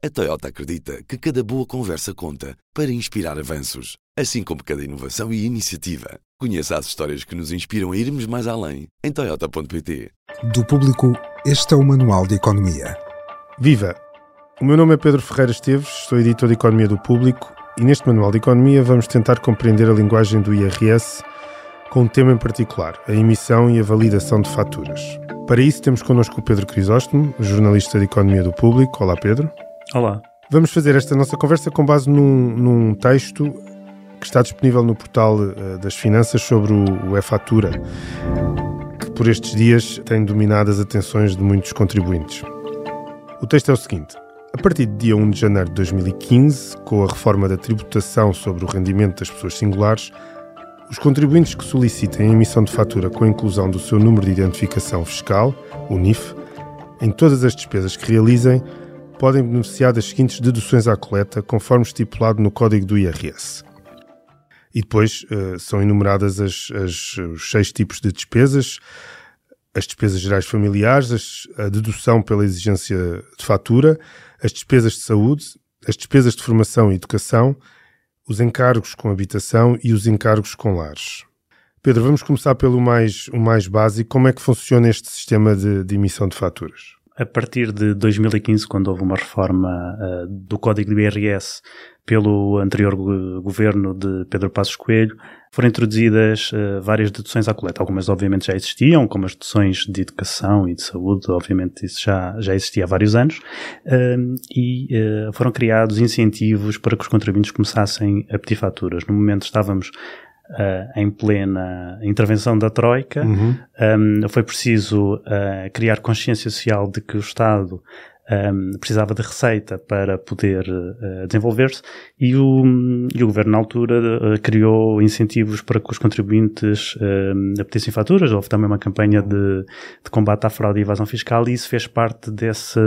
A Toyota acredita que cada boa conversa conta para inspirar avanços, assim como cada inovação e iniciativa. Conheça as histórias que nos inspiram a irmos mais além em Toyota.pt. Do público, este é o Manual de Economia. Viva! O meu nome é Pedro Ferreira Esteves, sou editor de Economia do Público e neste Manual de Economia vamos tentar compreender a linguagem do IRS com um tema em particular, a emissão e a validação de faturas. Para isso temos connosco o Pedro Crisóstomo, jornalista de Economia do Público. Olá, Pedro. Olá. Vamos fazer esta nossa conversa com base num, num texto que está disponível no portal uh, das finanças sobre o, o e-fatura, que por estes dias tem dominado as atenções de muitos contribuintes. O texto é o seguinte. A partir de dia 1 de janeiro de 2015, com a reforma da tributação sobre o rendimento das pessoas singulares, os contribuintes que solicitem a emissão de fatura com a inclusão do seu número de identificação fiscal, o NIF, em todas as despesas que realizem, podem beneficiar das seguintes deduções à coleta, conforme estipulado no Código do IRS. E depois uh, são enumeradas as, as, os seis tipos de despesas, as despesas gerais familiares, as, a dedução pela exigência de fatura, as despesas de saúde, as despesas de formação e educação, os encargos com habitação e os encargos com lares. Pedro, vamos começar pelo mais, o mais básico. Como é que funciona este sistema de, de emissão de faturas? A partir de 2015, quando houve uma reforma uh, do Código do IRS pelo anterior governo de Pedro Passos Coelho, foram introduzidas uh, várias deduções à coleta. Algumas, obviamente, já existiam, como as deduções de educação e de saúde, obviamente, isso já, já existia há vários anos, uh, e uh, foram criados incentivos para que os contribuintes começassem a pedir faturas. No momento estávamos Uh, em plena intervenção da Troika, uhum. um, foi preciso uh, criar consciência social de que o Estado um, precisava de receita para poder uh, desenvolver-se e o, e o governo na altura uh, criou incentivos para que os contribuintes uh, apetissem faturas. Houve também uma campanha de, de, combate à fraude e evasão fiscal e isso fez parte desse,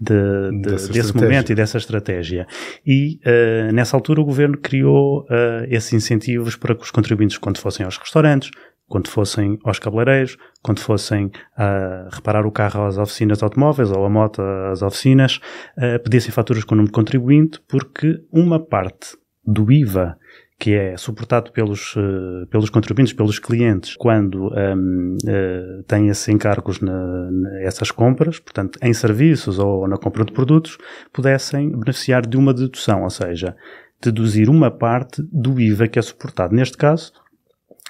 de, de, desse momento e dessa estratégia. E uh, nessa altura o governo criou esses incentivos para que os contribuintes, quando fossem aos restaurantes, quando fossem aos cabeleireiros, quando fossem a reparar o carro às oficinas de automóveis ou a moto às oficinas, uh, pedissem faturas com o número de contribuinte, porque uma parte do IVA que é suportado pelos, uh, pelos contribuintes, pelos clientes, quando um, uh, têm esses encargos nessas compras, portanto, em serviços ou na compra de produtos, pudessem beneficiar de uma dedução, ou seja, deduzir uma parte do IVA que é suportado. Neste caso,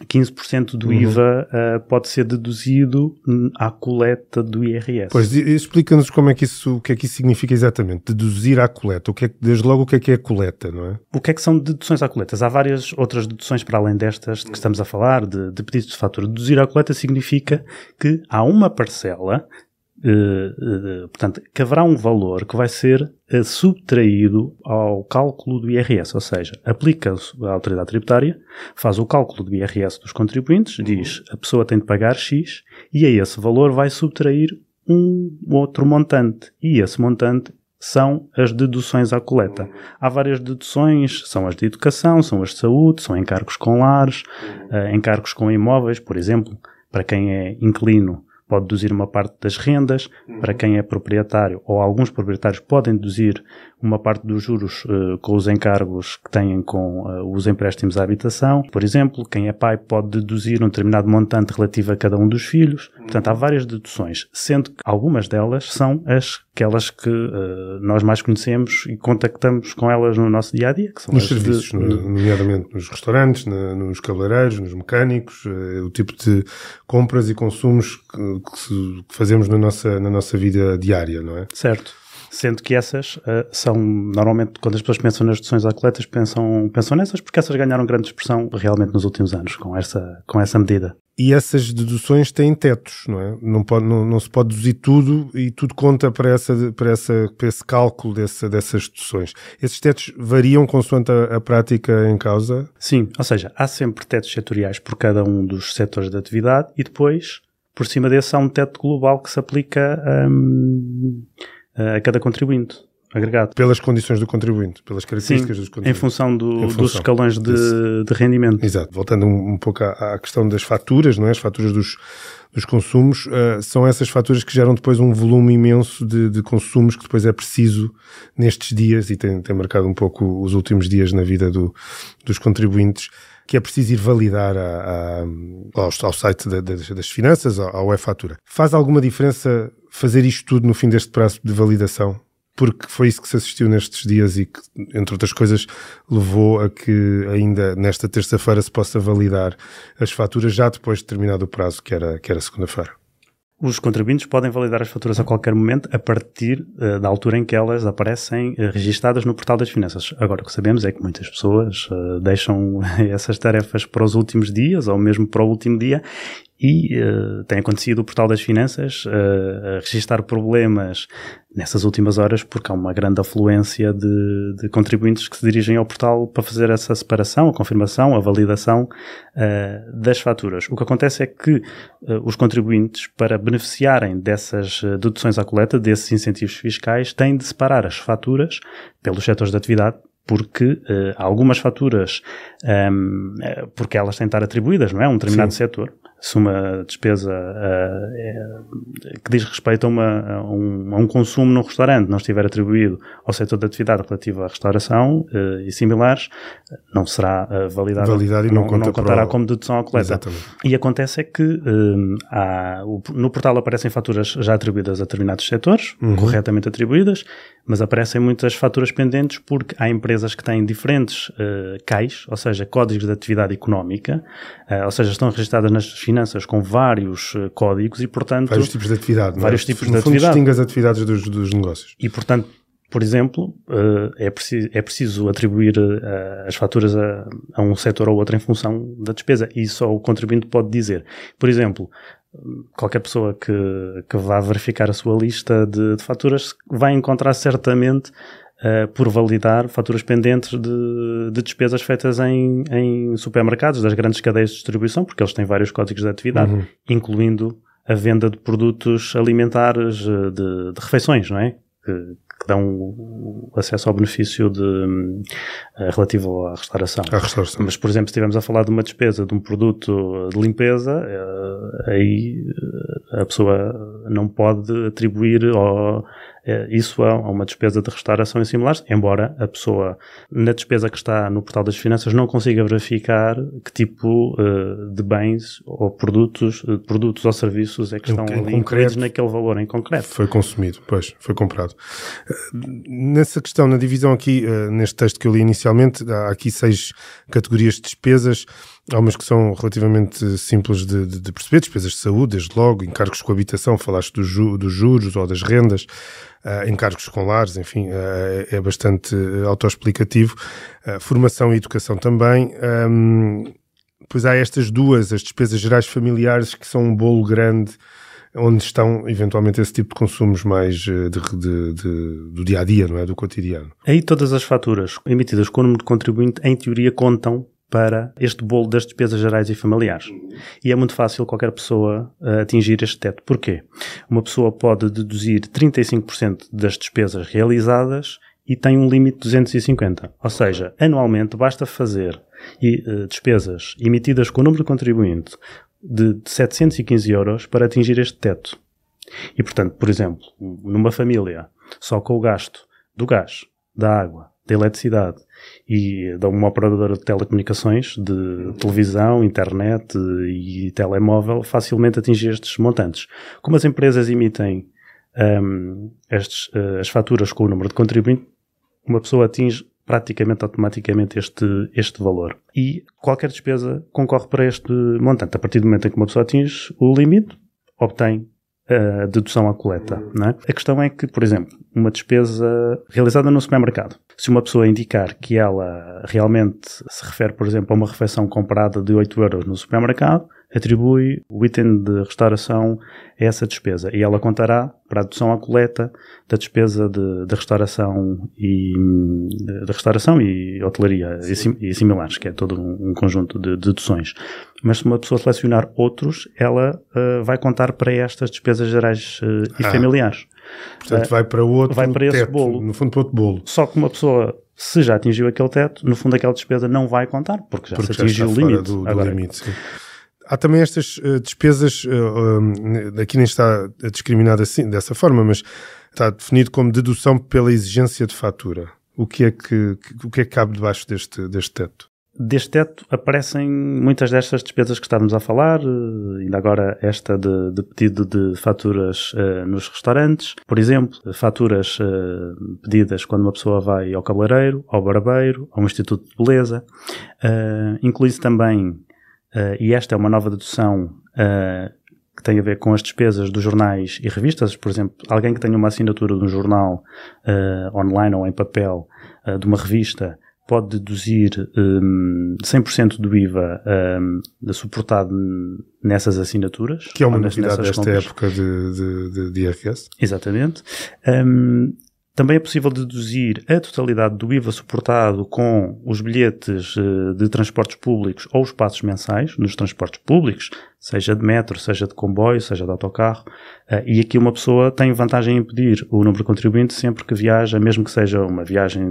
15% do uhum. IVA uh, pode ser deduzido à coleta do IRS. Pois, explica-nos como é que isso, o que é que isso significa exatamente, deduzir à coleta. O que é, desde logo, o que é que é a coleta, não é? O que é que são deduções à coleta? Há várias outras deduções para além destas de que estamos a falar, de, de pedidos de fatura. Deduzir à coleta significa que há uma parcela Uh, uh, portanto, que haverá um valor que vai ser uh, subtraído ao cálculo do IRS, ou seja, aplica-se a autoridade tributária, faz o cálculo do IRS dos contribuintes, diz a pessoa tem de pagar X e a esse valor vai subtrair um outro montante. E esse montante são as deduções à coleta. Há várias deduções, são as de educação, são as de saúde, são encargos com lares, encargos com imóveis, por exemplo, para quem é inclino pode deduzir uma parte das rendas, uhum. para quem é proprietário, ou alguns proprietários podem deduzir uma parte dos juros uh, com os encargos que têm com uh, os empréstimos à habitação. Por exemplo, quem é pai pode deduzir um determinado montante relativo a cada um dos filhos. Uhum. Portanto, há várias deduções, sendo que algumas delas são as aquelas que uh, nós mais conhecemos e contactamos com elas no nosso dia a dia. nos serviços, de, nomeadamente nos restaurantes, na, nos cabeleireiros, nos mecânicos, o tipo de compras e consumos que, que fazemos na nossa, na nossa vida diária, não é? Certo. Sendo que essas uh, são, normalmente, quando as pessoas pensam nas deduções atletas, pensam, pensam nessas, porque essas ganharam grande expressão realmente nos últimos anos, com essa, com essa medida. E essas deduções têm tetos, não é? Não, pode, não, não se pode deduzir tudo e tudo conta para, essa, para, essa, para esse cálculo dessa, dessas deduções. Esses tetos variam consoante a, a, prática em causa? Sim, ou seja, há sempre tetos setoriais por cada um dos setores de atividade e depois, por cima desse, há um teto global que se aplica. Hum, a cada contribuinte. agregado. Pelas condições do contribuinte, pelas características Sim, dos contribuintes. Em função, do, Em função dos escalões de, de rendimento. Exato. Voltando um, um pouco à, à questão das faturas, não é? As faturas dos, dos consumos, ah, são essas faturas que geram depois um volume imenso de, de consumos que depois é preciso nestes dias e tem, tem marcado um pouco os últimos dias na vida do- dos contribuintes que é preciso ir validar a- a- ao, ao site da- das, das finanças, ao e-fatura. Faz alguma diferença fazer isto tudo no fim deste prazo de validação? Porque foi isso que se assistiu nestes dias e que, entre outras coisas, levou a que ainda nesta terça-feira se possa validar as faturas já depois de terminado o prazo, que era, que era segunda-feira. Os contribuintes podem validar as faturas a qualquer momento a partir eh, da altura em que elas aparecem eh, registadas no portal das finanças. Agora, o que sabemos é que muitas pessoas eh, deixam essas tarefas para os últimos dias ou mesmo para o último dia e eh, tem acontecido o portal das finanças eh, a registar problemas nessas últimas horas porque há uma grande afluência de, de contribuintes que se dirigem ao portal para fazer essa separação, a confirmação, a validação eh, das faturas. O que acontece é que os contribuintes, para beneficiarem dessas deduções à coleta, desses incentivos fiscais, têm de separar as faturas pelos setores de atividade porque eh, há algumas faturas, ehm, eh, porque elas têm de estar atribuídas, não é? A um determinado Sim. setor. Se uma despesa eh, é- que diz respeito a, uma- a um, a um consumo num restaurante não estiver atribuído ao setor de atividade relativo à restauração eh, e similares, não será eh, validado, Validado e não conta contará para o- como dedução à coleta. Exatamente. E acontece é que há, o- no portal aparecem faturas já atribuídas a determinados setores, Uhum. corretamente atribuídas, mas aparecem muitas faturas pendentes porque há empresas que têm diferentes eh, CAIs, ou seja, códigos de atividade económica, ou seja, estão registradas nas finanças com vários eh, códigos e, portanto, Vários tipos de atividade. não é? Vários tipos no de fundo, atividade. distingue as atividades dos, dos negócios. e, portanto, por exemplo, eh, é preciso, é preciso atribuir eh, as faturas a, a um setor ou outro em função da despesa. E só o contribuinte pode dizer. Por exemplo, qualquer pessoa que, que vá verificar a sua lista de, de faturas vai encontrar certamente eh, por validar faturas pendentes de, de despesas feitas em, em supermercados das grandes cadeias de distribuição, porque eles têm vários códigos de atividade, Uhum. incluindo a venda de produtos alimentares, eh, de, de refeições, não é? Que, que dão acesso ao benefício de, eh, relativo à restauração. À restauração. Mas, por exemplo, se estivermos a falar de uma despesa de um produto de limpeza, eh, aí a pessoa não pode atribuir eh, isso a a uma despesa de restauração e similares, embora a pessoa, na despesa que está no portal das finanças, não consiga verificar que tipo eh, de bens ou produtos, eh, produtos ou serviços é que Em- estão em ali concreto. incluídos naquele valor em concreto. Foi consumido, pois, foi comprado. Eh, Nessa questão, na divisão aqui, neste texto que eu li inicialmente, há aqui seis categorias de despesas. Há umas que são relativamente simples de, de- de perceber, despesas de saúde, desde logo, encargos com habitação, falaste dos, ju- dos juros ou das rendas, eh, encargos com lares, enfim, eh, é bastante eh, autoexplicativo. Eh, formação e educação também. Ahm, Depois há estas duas, as despesas gerais familiares, que são um bolo grande, onde estão eventualmente esse tipo de consumos mais de, de- de- do dia a dia, não é? Do cotidiano. Aí todas as faturas emitidas com o número de contribuinte, em teoria, contam para este bolo das despesas gerais e familiares. E é muito fácil qualquer pessoa eh, atingir este teto. Porquê? Uma pessoa pode deduzir 35% das despesas realizadas e tem um limite de 250. Ou seja, anualmente basta fazer eh, despesas emitidas com o número de contribuinte de 715 euros para atingir este teto. E, portanto, por exemplo, numa família, só com o gasto do gás, da água, da eletricidade e de uma operadora de telecomunicações, de televisão, internet e telemóvel, facilmente atingir estes montantes. Como as empresas emitem hum, estes, eh, as faturas com o número de contribuinte, uma pessoa atinge praticamente automaticamente este, este valor. E qualquer despesa concorre para este montante. A partir do momento em que uma pessoa atinge o limite, obtém a dedução à coleta. Não é? A questão é que, por exemplo, uma despesa realizada no supermercado, se uma pessoa indicar que ela realmente se refere, por exemplo, a uma refeição comprada de 8 euros no supermercado, atribui o item de restauração a essa despesa e ela contará para a dedução à coleta da despesa de, de restauração e de restauração e hotelaria e, e similares, que é todo um, um conjunto de deduções. Mas se uma pessoa selecionar outros, ela eh, vai contar para estas despesas gerais eh, e Ah. familiares. Portanto, uh, vai para outro vai para teto, esse bolo. No fundo, para outro bolo. Só que uma pessoa, se já atingiu aquele teto, no fundo aquela despesa não vai contar, porque já porque se atingiu o limite. Do, do Agora, limite Há também estas uh, despesas, uh, uh, aqui nem está discriminado assim, dessa forma, mas está definido como dedução pela exigência de fatura. O que é que, o que, é que cabe debaixo deste, deste teto? Deste teto aparecem muitas destas despesas que estávamos a falar, eh, ainda agora esta de, de pedido de faturas uh, nos restaurantes, por exemplo, faturas uh, pedidas quando uma pessoa vai ao cabeleireiro, ao barbeiro, ao Instituto de Beleza. Uh, Inclui-se também, e esta é uma nova dedução que tem a ver com as despesas dos jornais e revistas, por exemplo, alguém que tenha uma assinatura de um jornal online ou em papel de uma revista pode deduzir um, 100% do IVA um, suportado nessas assinaturas. Que é uma novidade desta compras. época de, de, de, de IRS. Exatamente. Um, também é possível deduzir a totalidade do IVA suportado com os bilhetes eh, de transportes públicos ou os passos mensais nos transportes públicos, seja de metro, seja de comboio, seja de autocarro. Eh, e aqui uma pessoa tem vantagem em pedir o número de contribuinte sempre que viaja, mesmo que seja uma viagem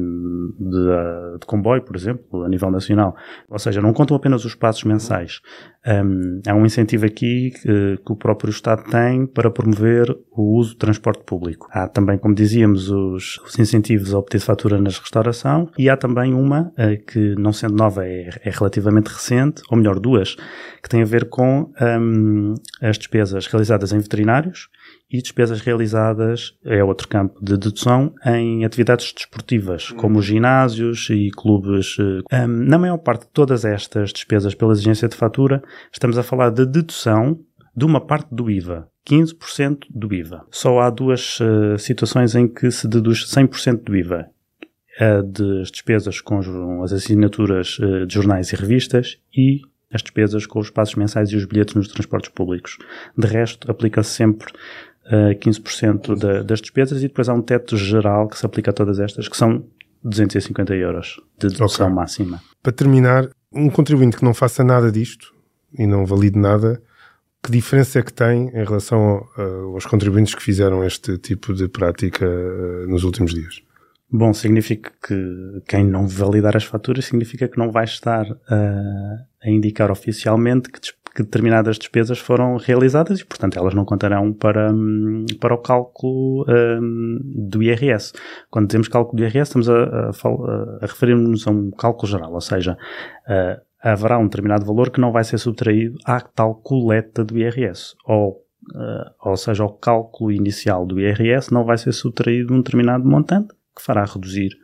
de, eh, de comboio, por exemplo, a nível nacional. Ou seja, não contam apenas os passos mensais. Um, há um incentivo aqui que, que, o próprio Estado tem para promover o uso do transporte público. Há também, como dizíamos, os, os incentivos ao obter fatura na restauração e há também uma uh, que, não sendo nova, é, é, relativamente recente, ou melhor, duas, que tem a ver com um, as despesas realizadas em veterinários e despesas realizadas, é outro campo de dedução, em atividades desportivas, hum. como ginásios e clubes. Um, na maior parte de todas estas despesas pela exigência de fatura, estamos a falar de dedução de uma parte do IVA. 15% do IVA. Só há duas uh, situações em que se deduz 100% do IVA. A das despesas com as assinaturas uh, de jornais e revistas e as despesas com os passos mensais e os bilhetes nos transportes públicos. De resto, aplica-se sempre uh, 15% da, das despesas e depois há um teto geral que se aplica a todas estas, que são 250 euros de dedução okay. máxima. Para terminar, um contribuinte que não faça nada disto e não valide nada, que diferença é que tem em relação uh, aos contribuintes que fizeram este tipo de prática uh, nos últimos dias? Bom, significa que quem não validar as faturas significa que não vai estar uh, a indicar oficialmente que, que, determinadas despesas foram realizadas e, portanto, elas não contarão para, para o cálculo um, do IRS. Quando dizemos cálculo do IRS, estamos a, a, a referir-nos a um cálculo geral, ou seja, uh, haverá um determinado valor que não vai ser subtraído à tal coleta do IRS, ou Uh, ou seja, o cálculo inicial do IRS não vai ser subtraído um determinado montante, que fará reduzir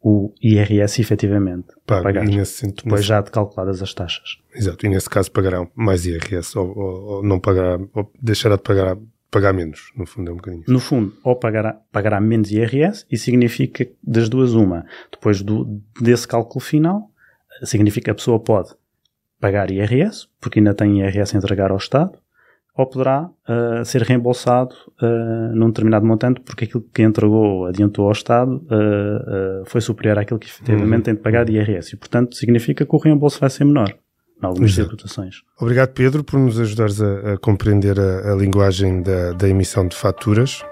o IRS efetivamente Pago, pagar, e nesse, depois nesse... já de calculadas as taxas. Exato, e nesse caso pagarão mais IRS ou, ou, ou não pagará, ou deixará de pagar, pagar menos, no fundo é um bocadinho. No fundo, ou pagará, pagará menos IRS e significa das duas uma. Depois do, desse cálculo final, significa que a pessoa pode pagar IRS, porque ainda tem IRS a entregar ao Estado, ou poderá uh, ser reembolsado uh, num determinado montante porque aquilo que entregou, adiantou ao Estado, uh, foi superior àquilo que efetivamente uhum. tem de pagar de IRS. E, portanto, significa que o reembolso vai ser menor em algumas Exato. situações. Obrigado, Pedro, por nos ajudares a, a compreender a, a linguagem da, da emissão de faturas.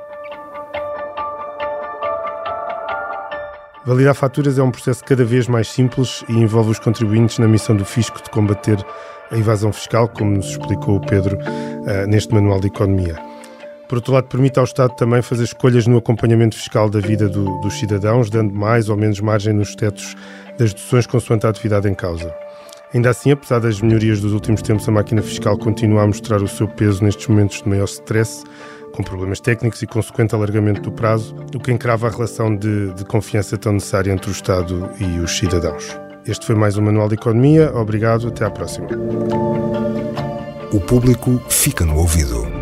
Validar faturas é um processo cada vez mais simples e envolve os contribuintes na missão do fisco de combater a evasão fiscal, como nos explicou o Pedro uh, neste Manual de Economia. Por outro lado, permite ao Estado também fazer escolhas no acompanhamento fiscal da vida do, dos cidadãos, dando mais ou menos margem nos tetos das deduções consoante a atividade em causa. Ainda assim, apesar das melhorias dos últimos tempos, a máquina fiscal continua a mostrar o seu peso nestes momentos de maior stress, com problemas técnicos e consequente alargamento do prazo, o que encrava a relação de, de confiança tão necessária entre o Estado e os cidadãos. Este foi mais um Manual de Economia. Obrigado, até à próxima. O público fica no ouvido.